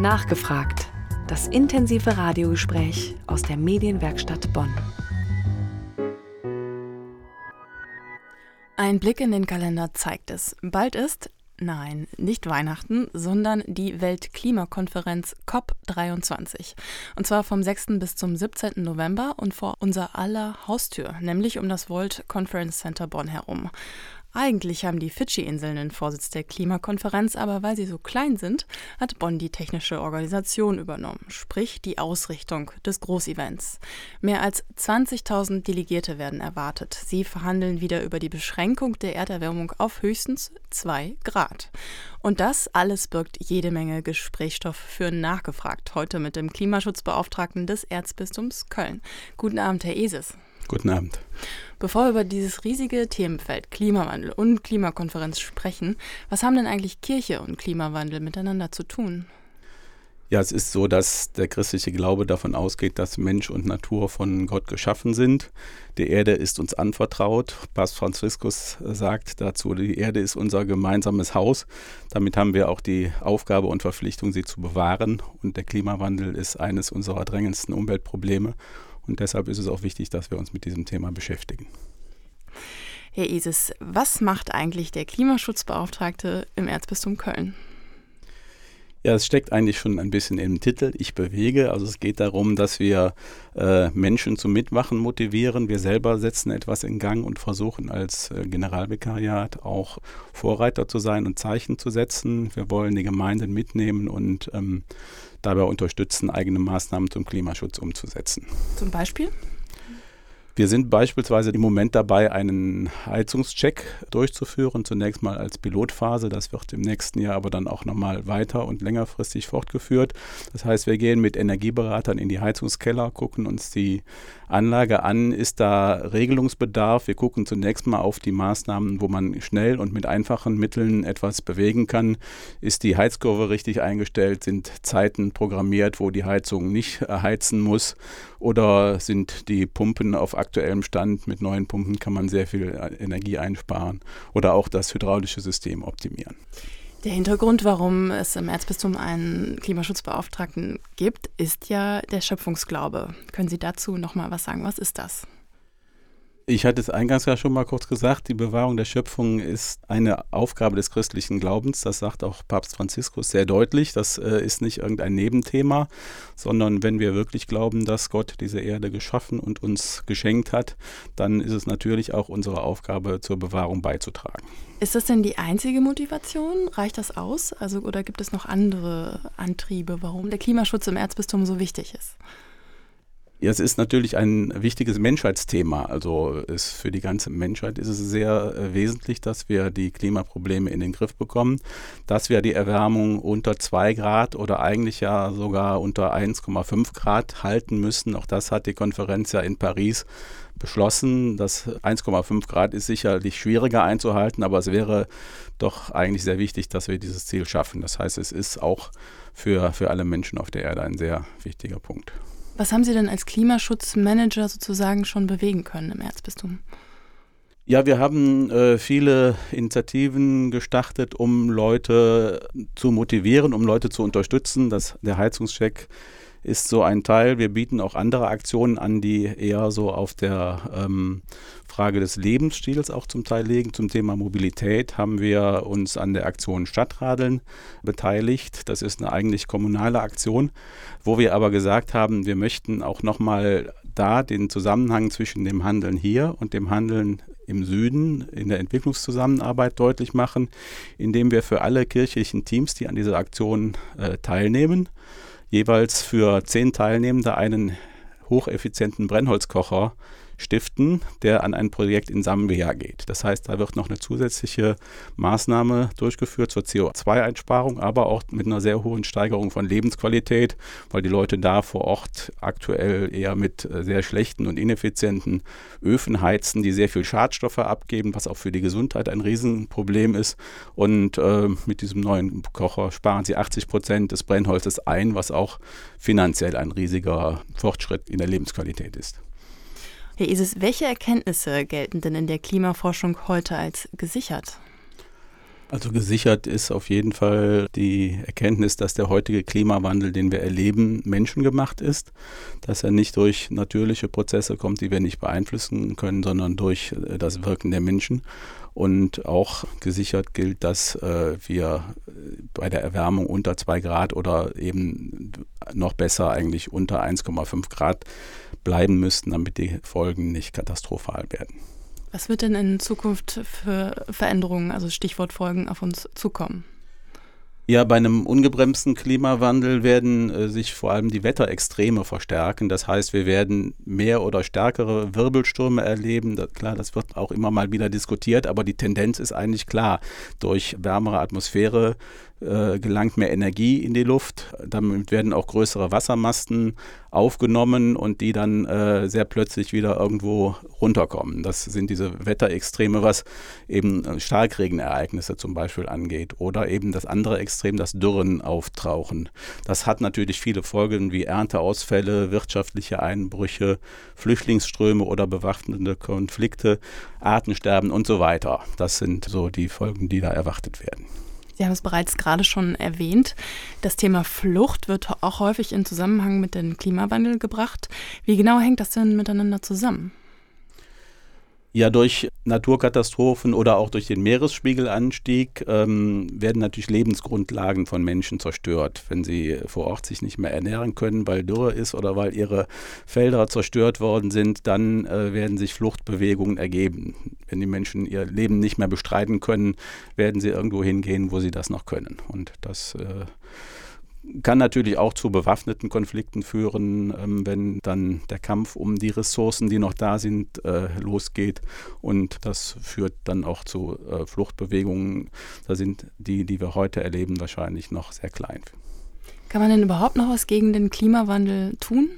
Nachgefragt. Das intensive Radiogespräch aus der Medienwerkstatt Bonn. Ein Blick in den Kalender zeigt es. Bald ist, nein, nicht Weihnachten, sondern die Weltklimakonferenz COP23. Und zwar vom 6. bis zum 17. November und vor unser aller Haustür, nämlich um das World Conference Center Bonn herum. Eigentlich haben die Fidschi-Inseln den Vorsitz der Klimakonferenz, aber weil sie so klein sind, hat Bonn die technische Organisation übernommen, sprich die Ausrichtung des Großevents. Mehr als 20.000 Delegierte werden erwartet. Sie verhandeln wieder über die Beschränkung der Erderwärmung auf höchstens 2 Grad. Und das alles birgt jede Menge Gesprächsstoff für Nachgefragt. Heute mit dem Klimaschutzbeauftragten des Erzbistums Köln. Guten Abend, Herr Eses. Guten Abend. Bevor wir über dieses riesige Themenfeld Klimawandel und Klimakonferenz sprechen, was haben denn eigentlich Kirche und Klimawandel miteinander zu tun? Ja, es ist so, dass der christliche Glaube davon ausgeht, dass Mensch und Natur von Gott geschaffen sind. Die Erde ist uns anvertraut. Papst Franziskus sagt dazu, die Erde ist unser gemeinsames Haus. Damit haben wir auch die Aufgabe und Verpflichtung, sie zu bewahren. Und der Klimawandel ist eines unserer drängendsten Umweltprobleme. Und deshalb ist es auch wichtig, dass wir uns mit diesem Thema beschäftigen. Herr Isis, was macht eigentlich der Klimaschutzbeauftragte im Erzbistum Köln? Ja, es steckt eigentlich schon ein bisschen im Titel. Ich bewege. Also es geht darum, dass wir äh, Menschen zum Mitmachen motivieren. Wir selber setzen etwas in Gang und versuchen als äh, Generalvikariat auch Vorreiter zu sein und Zeichen zu setzen. Wir wollen die Gemeinden mitnehmen und ähm, dabei unterstützen, eigene Maßnahmen zum Klimaschutz umzusetzen. Zum Beispiel? Wir sind beispielsweise im Moment dabei, einen Heizungscheck durchzuführen, zunächst mal als Pilotphase. Das wird im nächsten Jahr aber dann auch nochmal weiter und längerfristig fortgeführt. Das heißt, wir gehen mit Energieberatern in die Heizungskeller, gucken uns die Anlage an, ist da Regelungsbedarf. Wir gucken zunächst mal auf die Maßnahmen, wo man schnell und mit einfachen Mitteln etwas bewegen kann. Ist die Heizkurve richtig eingestellt? Sind Zeiten programmiert, wo die Heizung nicht heizen muss? Oder sind die Pumpen auf aktuellem Stand? Mit neuen Pumpen kann man sehr viel Energie einsparen oder auch das hydraulische System optimieren. Der Hintergrund, warum es im Erzbistum einen Klimaschutzbeauftragten gibt, ist ja der Schöpfungsglaube. Können Sie dazu noch mal was sagen? Was ist das? Ich hatte es eingangs ja schon mal kurz gesagt, die Bewahrung der Schöpfung ist eine Aufgabe des christlichen Glaubens. Das sagt auch Papst Franziskus sehr deutlich. Das äh, ist nicht irgendein Nebenthema, sondern wenn wir wirklich glauben, dass Gott diese Erde geschaffen und uns geschenkt hat, dann ist es natürlich auch unsere Aufgabe, zur Bewahrung beizutragen. Ist das denn die einzige Motivation? Reicht das aus? Also, oder gibt es noch andere Antriebe, warum der Klimaschutz im Erzbistum so wichtig ist? Ja, es ist natürlich ein wichtiges Menschheitsthema. Also es, für die ganze Menschheit ist es sehr äh, wesentlich, dass wir die Klimaprobleme in den Griff bekommen, dass wir die Erwärmung unter 2 Grad oder eigentlich ja sogar unter 1,5 Grad halten müssen. Auch das hat die Konferenz ja in Paris beschlossen. Das 1,5 Grad ist sicherlich schwieriger einzuhalten, aber es wäre doch eigentlich sehr wichtig, dass wir dieses Ziel schaffen. Das heißt, es ist auch für, für alle Menschen auf der Erde ein sehr wichtiger Punkt. Was haben Sie denn als Klimaschutzmanager sozusagen schon bewegen können im Erzbistum? Ja, wir haben äh, viele Initiativen gestartet, um Leute zu motivieren, um Leute zu unterstützen. Das, der Heizungscheck ist so ein Teil. Wir bieten auch andere Aktionen an, die eher so auf der ähm, Frage des Lebensstils auch zum Teil liegen. Zum Thema Mobilität haben wir uns an der Aktion Stadtradeln beteiligt. Das ist eine eigentlich kommunale Aktion, wo wir aber gesagt haben, wir möchten auch nochmal da den Zusammenhang zwischen dem Handeln hier und dem Handeln im Süden in der Entwicklungszusammenarbeit deutlich machen, indem wir für alle kirchlichen Teams, die an dieser Aktion äh, teilnehmen, jeweils für zehn Teilnehmende einen hocheffizienten Brennholzkocher stiften, der an ein Projekt in Sambia geht. Das heißt, da wird noch eine zusätzliche Maßnahme durchgeführt zur CO2-Einsparung, aber auch mit einer sehr hohen Steigerung von Lebensqualität, weil die Leute da vor Ort aktuell eher mit äh, sehr schlechten und ineffizienten Öfen heizen, die sehr viel Schadstoffe abgeben, was auch für die Gesundheit ein Riesenproblem ist. Und äh, mit diesem neuen Kocher sparen sie 80 Prozent des Brennholzes ein, was auch finanziell ein riesiger Fortschritt in der Lebensqualität ist. Herr Isis, welche Erkenntnisse gelten denn in der Klimaforschung heute als gesichert? Also gesichert ist auf jeden Fall die Erkenntnis, dass der heutige Klimawandel, den wir erleben, menschengemacht ist, dass er nicht durch natürliche Prozesse kommt, die wir nicht beeinflussen können, sondern durch äh, das Wirken der Menschen. Und auch gesichert gilt, dass äh, wir bei der Erwärmung unter 2 Grad oder eben noch besser eigentlich unter 1,5 Grad bleiben müssten, damit die Folgen nicht katastrophal werden. Was wird denn in Zukunft für Veränderungen, also Stichwort Folgen, auf uns zukommen? Ja, bei einem ungebremsten Klimawandel werden äh, sich vor allem die Wetterextreme verstärken. Das heißt, wir werden mehr oder stärkere Wirbelstürme erleben. Das, klar, das wird auch immer mal wieder diskutiert, aber die Tendenz ist eigentlich klar. Durch wärmere Atmosphäre äh, gelangt mehr Energie in die Luft. Damit werden auch größere Wassermasten aufgenommen und die dann äh, sehr plötzlich wieder irgendwo runterkommen. Das sind diese Wetterextreme, was eben äh, Starkregenereignisse zum Beispiel angeht. Oder eben das andere Extrem, das Dürren auftauchen. Das hat natürlich viele Folgen wie Ernteausfälle, wirtschaftliche Einbrüche, Flüchtlingsströme oder bewaffnete Konflikte, Artensterben und so weiter. Das sind so die Folgen, die da erwartet werden. Sie haben es bereits gerade schon erwähnt. Das Thema Flucht wird auch häufig in Zusammenhang mit dem Klimawandel gebracht. Wie genau hängt das denn miteinander zusammen? Ja, durch Naturkatastrophen oder auch durch den Meeresspiegelanstieg ähm, werden natürlich Lebensgrundlagen von Menschen zerstört, wenn sie vor Ort sich nicht mehr ernähren können, weil Dürre ist oder weil ihre Felder zerstört worden sind, dann äh, werden sich Fluchtbewegungen ergeben. Wenn die Menschen ihr Leben nicht mehr bestreiten können, werden sie irgendwo hingehen, wo sie das noch können. Und das äh, kann natürlich auch zu bewaffneten Konflikten führen, ähm, wenn dann der Kampf um die Ressourcen, die noch da sind, äh, losgeht. Und das führt dann auch zu äh, Fluchtbewegungen. Da sind die, die wir heute erleben, wahrscheinlich noch sehr klein. Kann man denn überhaupt noch was gegen den Klimawandel tun?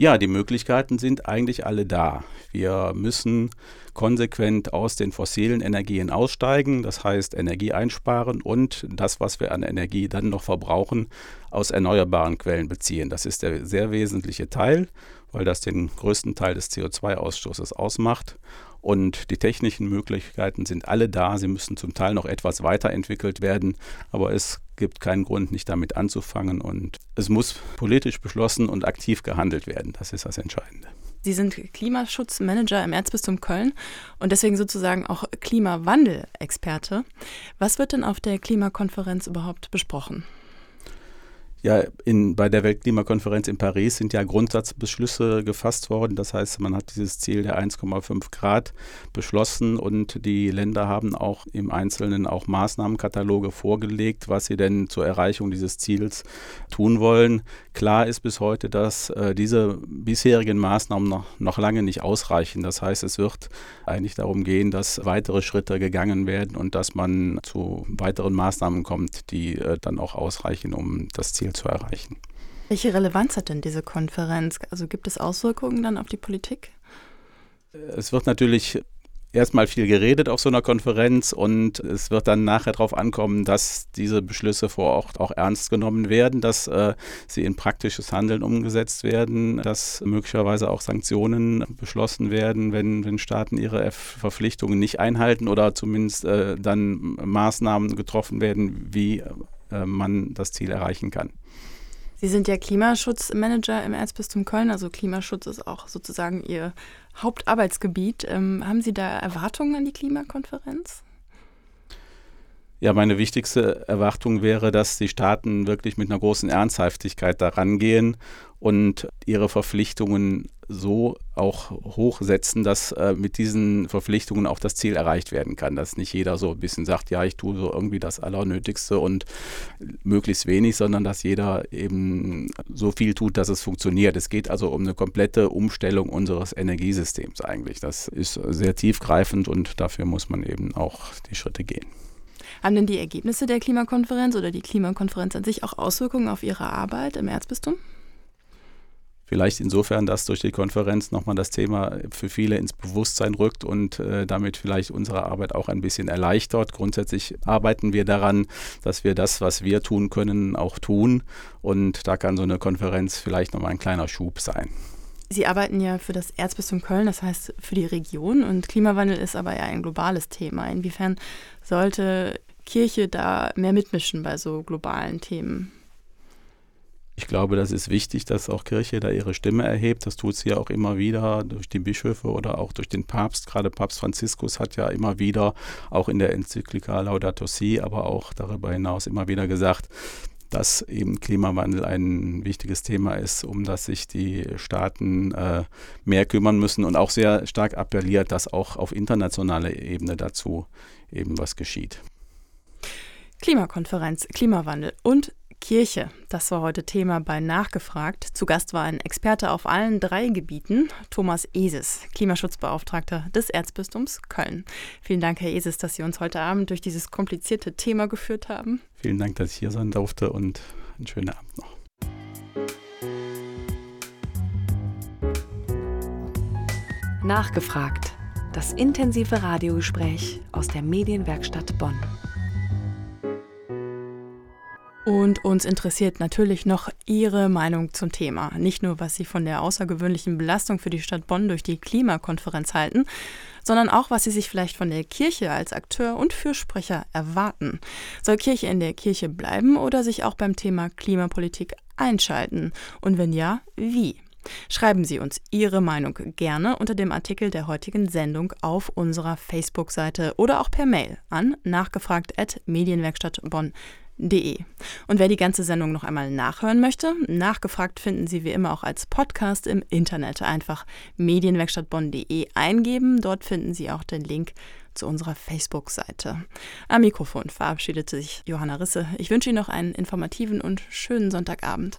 Ja, die Möglichkeiten sind eigentlich alle da. Wir müssen konsequent aus den fossilen Energien aussteigen, das heißt Energie einsparen und das, was wir an Energie dann noch verbrauchen, aus erneuerbaren Quellen beziehen. Das ist der sehr wesentliche Teil, weil das den größten Teil des CO2-Ausstoßes ausmacht. Und die technischen Möglichkeiten sind alle da. Sie müssen zum Teil noch etwas weiterentwickelt werden, aber es gibt keinen Grund, nicht damit anzufangen. Und es muss politisch beschlossen und aktiv gehandelt werden. Das ist das Entscheidende. Sie sind Klimaschutzmanager im Erzbistum Köln und deswegen sozusagen auch Klimawandel-Experte. Was wird denn auf der Klimakonferenz überhaupt besprochen? Ja, in, bei der Weltklimakonferenz in Paris sind ja Grundsatzbeschlüsse gefasst worden. Das heißt, man hat dieses Ziel der 1,5 Grad beschlossen und die Länder haben auch im Einzelnen auch Maßnahmenkataloge vorgelegt, was sie denn zur Erreichung dieses Ziels tun wollen. Klar ist bis heute, dass äh, diese bisherigen Maßnahmen noch, noch lange nicht ausreichen. Das heißt, es wird eigentlich darum gehen, dass weitere Schritte gegangen werden und dass man zu weiteren Maßnahmen kommt, die äh, dann auch ausreichen, um das Ziel Ziel zu erreichen. Welche Relevanz hat denn diese Konferenz? Also gibt es Auswirkungen dann auf die Politik? Es wird natürlich erstmal viel geredet auf so einer Konferenz und es wird dann nachher darauf ankommen, dass diese Beschlüsse vor Ort auch ernst genommen werden, dass äh, sie in praktisches Handeln umgesetzt werden, dass möglicherweise auch Sanktionen beschlossen werden, wenn, wenn Staaten ihre Verpflichtungen nicht einhalten oder zumindest äh, dann Maßnahmen getroffen werden, wie äh, man das Ziel erreichen kann. Sie sind ja Klimaschutzmanager im Erzbistum Köln, also Klimaschutz ist auch sozusagen Ihr Hauptarbeitsgebiet. Ähm, haben Sie da Erwartungen an die Klimakonferenz? Ja, meine wichtigste Erwartung wäre, dass die Staaten wirklich mit einer großen Ernsthaftigkeit daran gehen und ihre Verpflichtungen so auch hochsetzen, dass äh, mit diesen Verpflichtungen auch das Ziel erreicht werden kann. Dass nicht jeder so ein bisschen sagt, ja, ich tue so irgendwie das Allernötigste und möglichst wenig, sondern dass jeder eben so viel tut, dass es funktioniert. Es geht also um eine komplette Umstellung unseres Energiesystems eigentlich. Das ist sehr tiefgreifend und dafür muss man eben auch die Schritte gehen. Haben denn die Ergebnisse der Klimakonferenz oder die Klimakonferenz an sich auch Auswirkungen auf Ihre Arbeit im Erzbistum? Vielleicht insofern, dass durch die Konferenz nochmal das Thema für viele ins Bewusstsein rückt und äh, damit vielleicht unsere Arbeit auch ein bisschen erleichtert. Grundsätzlich arbeiten wir daran, dass wir das, was wir tun können, auch tun. Und da kann so eine Konferenz vielleicht nochmal ein kleiner Schub sein. Sie arbeiten ja für das Erzbistum Köln, das heißt für die Region. Und Klimawandel ist aber ja ein globales Thema. Inwiefern sollte Kirche da mehr mitmischen bei so globalen Themen? Ich glaube, das ist wichtig, dass auch Kirche da ihre Stimme erhebt. Das tut sie ja auch immer wieder durch die Bischöfe oder auch durch den Papst. Gerade Papst Franziskus hat ja immer wieder, auch in der Enzyklika Laudato Si, aber auch darüber hinaus immer wieder gesagt, dass eben Klimawandel ein wichtiges Thema ist, um das sich die Staaten äh, mehr kümmern müssen und auch sehr stark appelliert, dass auch auf internationaler Ebene dazu eben was geschieht. Klimakonferenz, Klimawandel und Kirche. Das war heute Thema bei Nachgefragt. Zu Gast war ein Experte auf allen drei Gebieten, Thomas Eses, Klimaschutzbeauftragter des Erzbistums Köln. Vielen Dank, Herr Eses, dass Sie uns heute Abend durch dieses komplizierte Thema geführt haben. Vielen Dank, dass ich hier sein durfte und einen schönen Abend noch. Nachgefragt. Das intensive Radiogespräch aus der Medienwerkstatt Bonn. Und uns interessiert natürlich noch Ihre Meinung zum Thema. Nicht nur, was Sie von der außergewöhnlichen Belastung für die Stadt Bonn durch die Klimakonferenz halten, sondern auch, was Sie sich vielleicht von der Kirche als Akteur und Fürsprecher erwarten. Soll Kirche in der Kirche bleiben oder sich auch beim Thema Klimapolitik einschalten? Und wenn ja, wie? Schreiben Sie uns Ihre Meinung gerne unter dem Artikel der heutigen Sendung auf unserer Facebook-Seite oder auch per Mail an nachgefragt.medienwerkstattbonn.de De. Und wer die ganze Sendung noch einmal nachhören möchte, nachgefragt finden Sie wie immer auch als Podcast im Internet. Einfach medienwerkstattbonn.de eingeben. Dort finden Sie auch den Link zu unserer Facebook-Seite. Am Mikrofon verabschiedet sich Johanna Risse. Ich wünsche Ihnen noch einen informativen und schönen Sonntagabend.